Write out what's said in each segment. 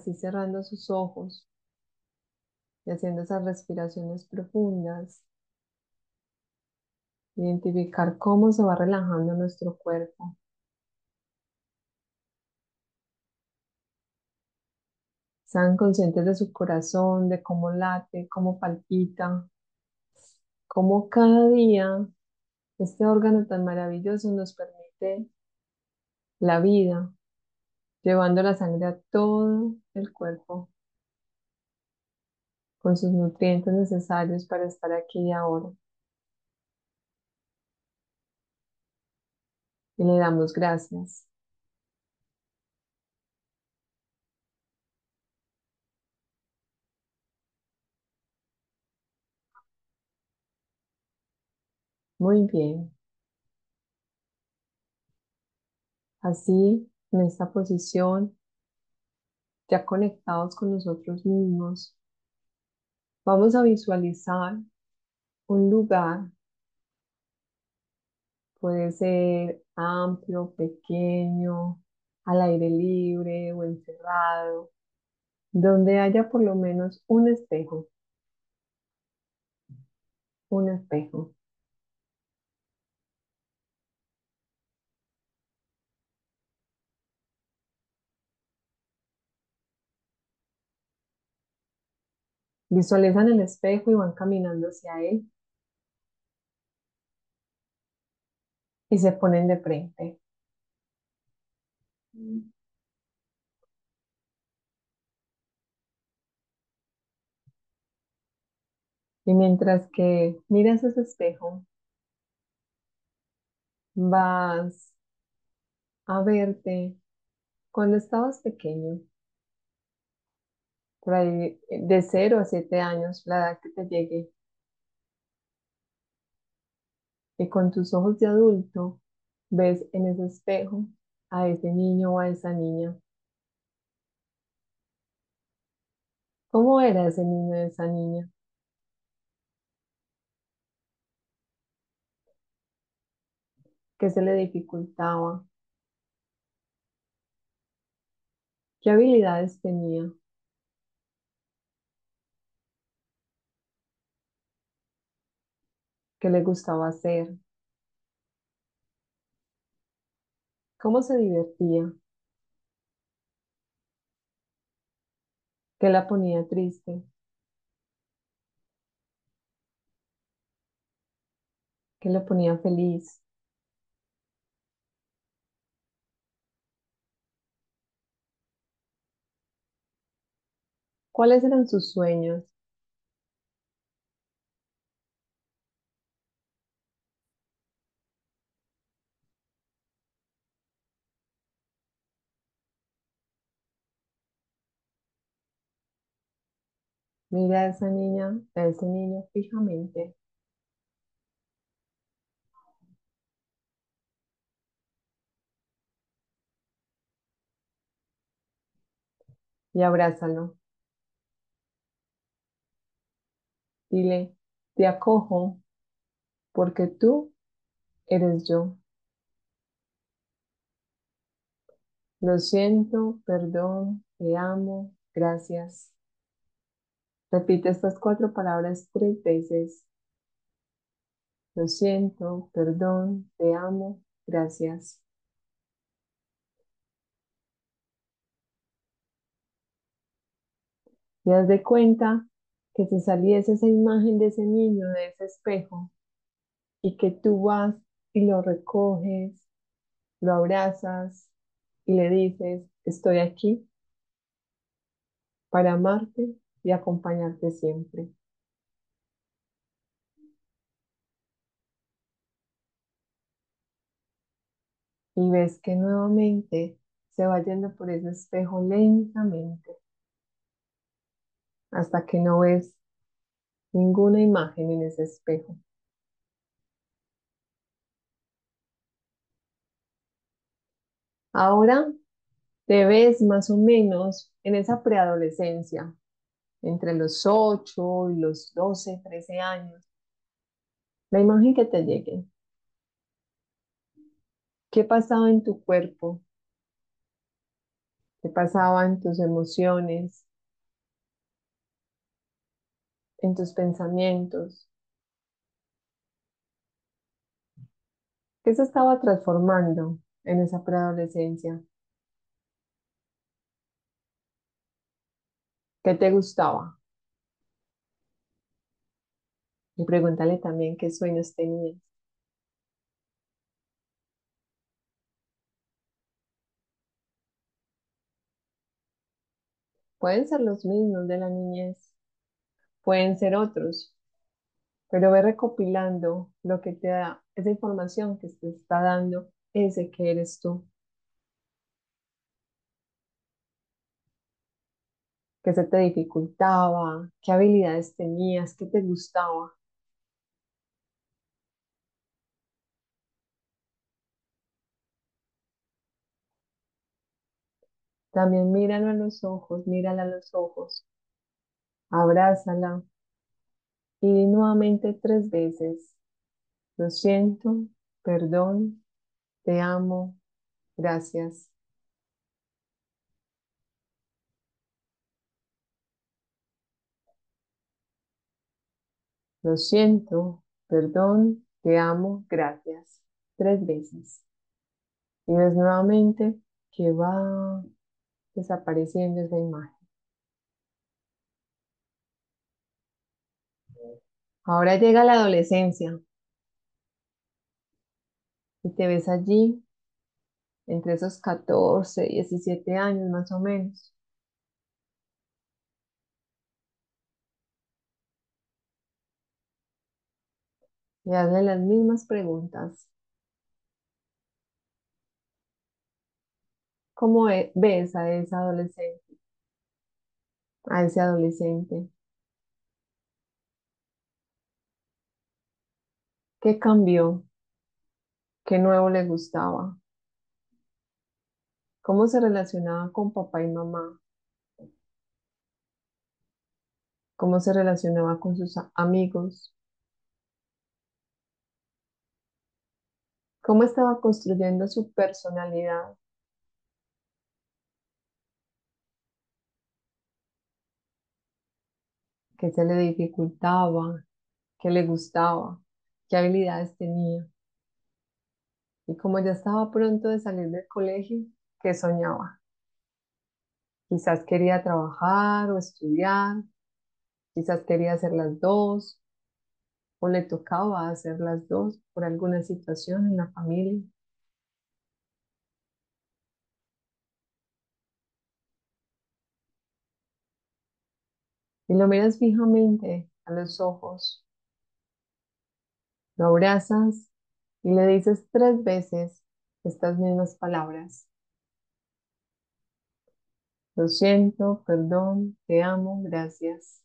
así cerrando sus ojos y haciendo esas respiraciones profundas. Identificar cómo se va relajando nuestro cuerpo. Sean conscientes de su corazón, de cómo late, cómo palpita, cómo cada día este órgano tan maravilloso nos permite la vida, llevando la sangre a todo el cuerpo con sus nutrientes necesarios para estar aquí y ahora. Y le damos gracias. Muy bien. Así, en esta posición, ya conectados con nosotros mismos, vamos a visualizar un lugar. Puede ser amplio, pequeño, al aire libre o encerrado, donde haya por lo menos un espejo. Un espejo. Visualizan el espejo y van caminando hacia él. Y se ponen de frente. Y mientras que miras ese espejo, vas a verte cuando estabas pequeño, de 0 a 7 años, la edad que te llegue. Y con tus ojos de adulto ves en ese espejo a ese niño o a esa niña. ¿Cómo era ese niño o esa niña? ¿Qué se le dificultaba? ¿Qué habilidades tenía? ¿Qué le gustaba hacer? ¿Cómo se divertía? ¿Qué la ponía triste? ¿Qué le ponía feliz? ¿Cuáles eran sus sueños? Mira a esa niña, a ese niño fijamente. Y abrázalo. Dile, te acojo porque tú eres yo. Lo siento, perdón, te amo, gracias. Repite estas cuatro palabras tres veces. Lo siento, perdón, te amo, gracias. Y haz de cuenta que te saliese esa imagen de ese niño, de ese espejo, y que tú vas y lo recoges, lo abrazas y le dices, estoy aquí para amarte y acompañarte siempre. Y ves que nuevamente se va yendo por ese espejo lentamente hasta que no ves ninguna imagen en ese espejo. Ahora te ves más o menos en esa preadolescencia, entre los 8 y los 12, 13 años. La imagen que te llegue. ¿Qué pasaba en tu cuerpo? qué pasaba en tus emociones, en tus pensamientos, qué se estaba transformando en esa preadolescencia, qué te gustaba. Y pregúntale también qué sueños tenías. Pueden ser los mismos de la niñez, pueden ser otros, pero ve recopilando lo que te da esa información que te está dando ese que eres tú. ¿Qué se te dificultaba? ¿Qué habilidades tenías? ¿Qué te gustaba? También míralo a los ojos, mírala a los ojos, abrázala y nuevamente tres veces, lo siento, perdón, te amo, gracias. Lo siento, perdón, te amo, gracias. Tres veces. Y ves nuevamente que va desapareciendo esa imagen. Ahora llega la adolescencia y te ves allí entre esos 14, 17 años más o menos. Y hazle las mismas preguntas. ¿Cómo e- ves a esa adolescente? A ese adolescente. ¿Qué cambió? ¿Qué nuevo le gustaba? ¿Cómo se relacionaba con papá y mamá? ¿Cómo se relacionaba con sus amigos? ¿Cómo estaba construyendo su personalidad? ¿Qué se le dificultaba? ¿Qué le gustaba? ¿Qué habilidades tenía? Y como ya estaba pronto de salir del colegio, ¿qué soñaba? Quizás quería trabajar o estudiar, quizás quería hacer las dos, o le tocaba hacer las dos por alguna situación en la familia. Y lo miras fijamente a los ojos, lo abrazas y le dices tres veces estas mismas palabras. Lo siento, perdón, te amo, gracias.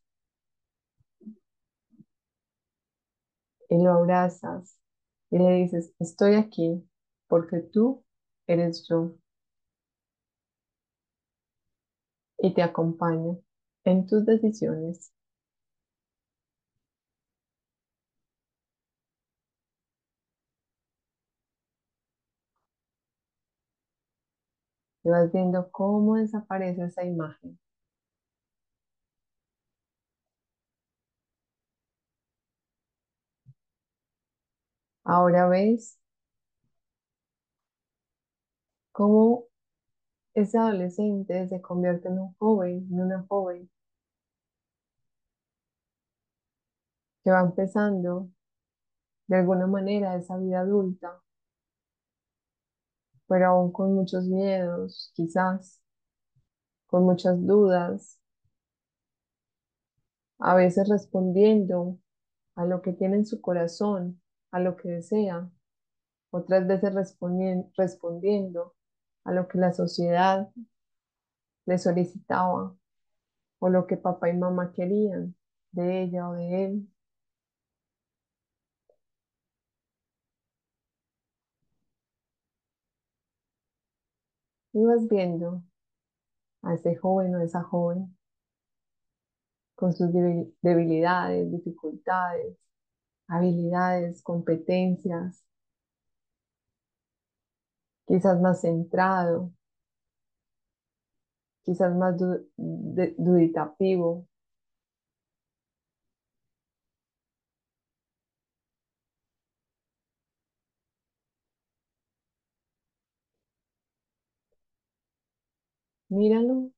Y lo abrazas y le dices, estoy aquí porque tú eres yo y te acompaño en tus decisiones. Y vas viendo cómo desaparece esa imagen. Ahora ves cómo ese adolescente se convierte en un joven, en una joven que va empezando de alguna manera esa vida adulta, pero aún con muchos miedos, quizás, con muchas dudas, a veces respondiendo a lo que tiene en su corazón, a lo que desea, otras veces respondien- respondiendo a lo que la sociedad le solicitaba o lo que papá y mamá querían de ella o de él. Y vas viendo a ese joven o esa joven con sus debil- debilidades, dificultades, habilidades, competencias, quizás más centrado, quizás más du- duditativo. Míralo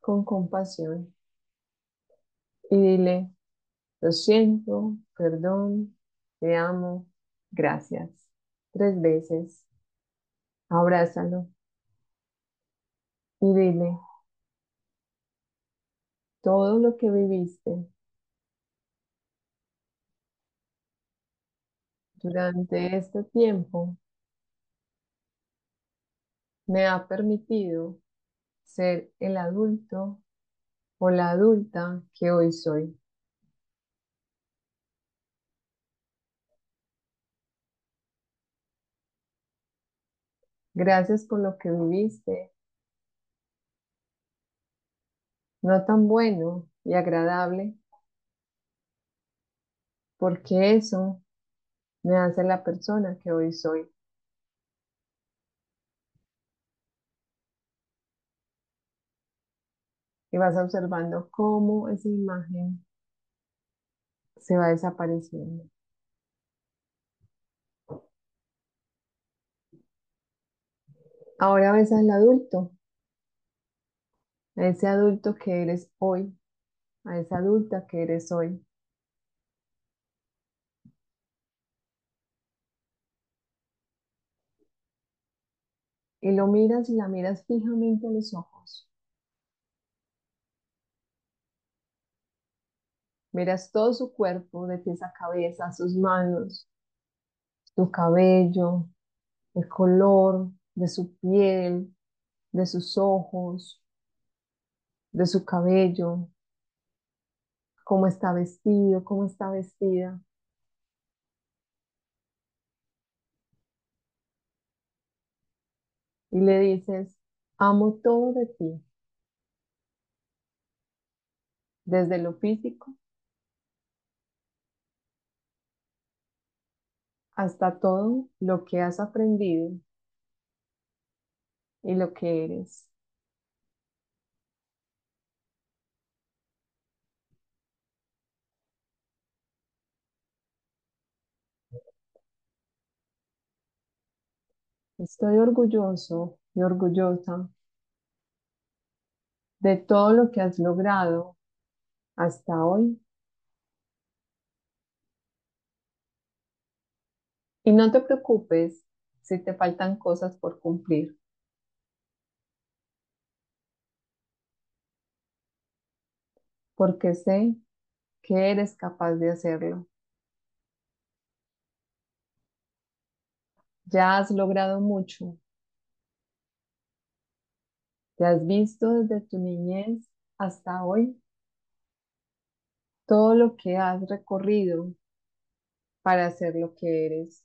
con compasión y dile, lo siento, perdón, te amo, gracias. Tres veces. Abrázalo y dile, todo lo que viviste durante este tiempo me ha permitido ser el adulto o la adulta que hoy soy. Gracias por lo que viviste, no tan bueno y agradable, porque eso me hace la persona que hoy soy. Y vas observando cómo esa imagen se va desapareciendo. Ahora ves al adulto, a ese adulto que eres hoy, a esa adulta que eres hoy. Y lo miras y la miras fijamente a los ojos. Miras todo su cuerpo, de pies a cabeza, sus manos, su cabello, el color de su piel, de sus ojos, de su cabello, cómo está vestido, cómo está vestida. Y le dices, amo todo de ti, desde lo físico hasta todo lo que has aprendido y lo que eres. Estoy orgulloso y orgullosa de todo lo que has logrado hasta hoy. Y no te preocupes si te faltan cosas por cumplir, porque sé que eres capaz de hacerlo. Ya has logrado mucho. Te has visto desde tu niñez hasta hoy todo lo que has recorrido para ser lo que eres.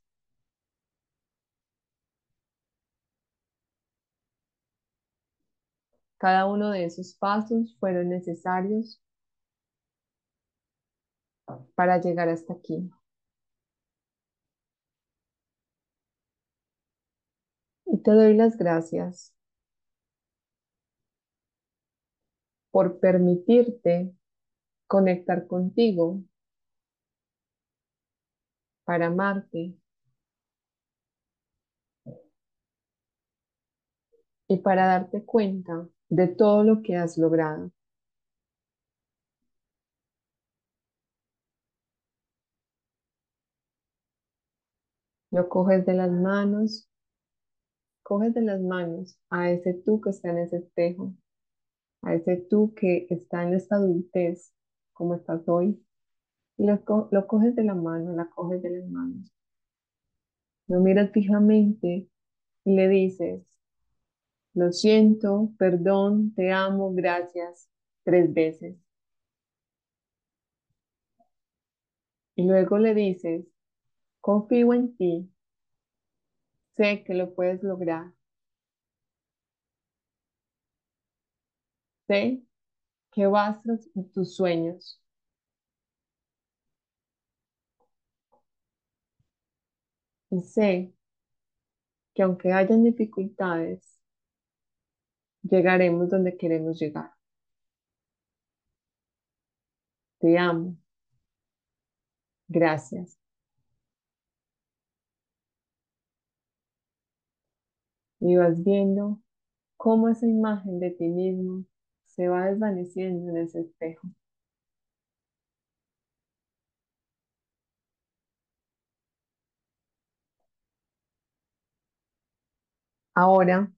Cada uno de esos pasos fueron necesarios para llegar hasta aquí. Y te doy las gracias por permitirte conectar contigo para amarte y para darte cuenta de todo lo que has logrado. Lo coges de las manos, coges de las manos a ese tú que está en ese espejo, a ese tú que está en esta adultez, como estás hoy, y lo, lo coges de la mano, la coges de las manos. Lo miras fijamente y le dices, lo siento, perdón, te amo, gracias, tres veces. Y luego le dices, confío en ti, sé que lo puedes lograr, sé que vas tras tus sueños y sé que aunque hayan dificultades, llegaremos donde queremos llegar. Te amo. Gracias. Y vas viendo cómo esa imagen de ti mismo se va desvaneciendo en ese espejo. Ahora,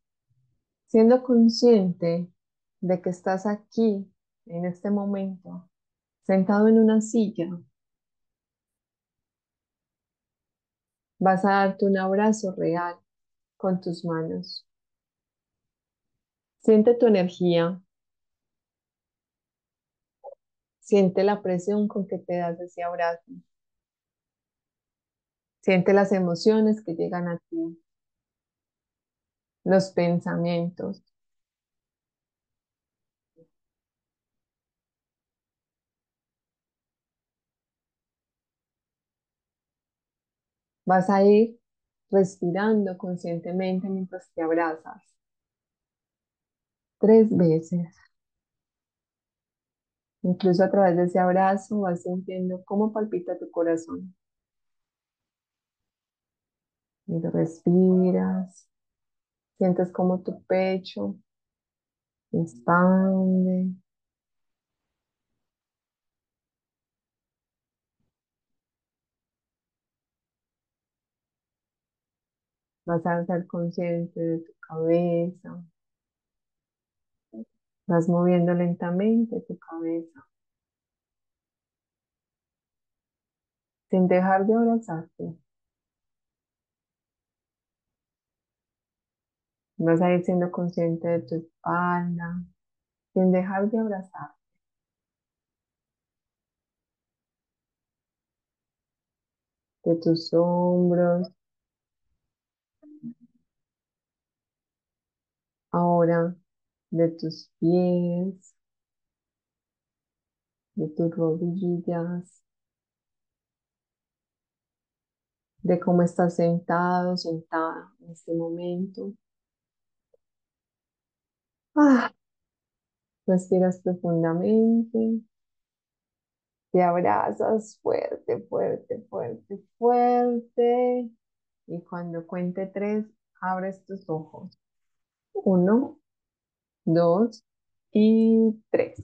siendo consciente de que estás aquí, en este momento, sentado en una silla, vas a darte un abrazo real con tus manos. Siente tu energía. Siente la presión con que te das ese abrazo. Siente las emociones que llegan a ti. Los pensamientos. Vas a ir respirando conscientemente mientras te abrazas. Tres veces. Incluso a través de ese abrazo vas sintiendo cómo palpita tu corazón. Y respiras, sientes como tu pecho se expande. Vas a ser consciente de tu cabeza. Vas moviendo lentamente tu cabeza. Sin dejar de abrazarte. Vas a ir siendo consciente de tu espalda. Sin dejar de abrazarte. De tus hombros. Ahora de tus pies, de tus rodillas, de cómo estás sentado, sentada en este momento. Ah, respiras profundamente, te abrazas fuerte, fuerte, fuerte, fuerte. Y cuando cuente tres, abres tus ojos. Uno, dos y tres.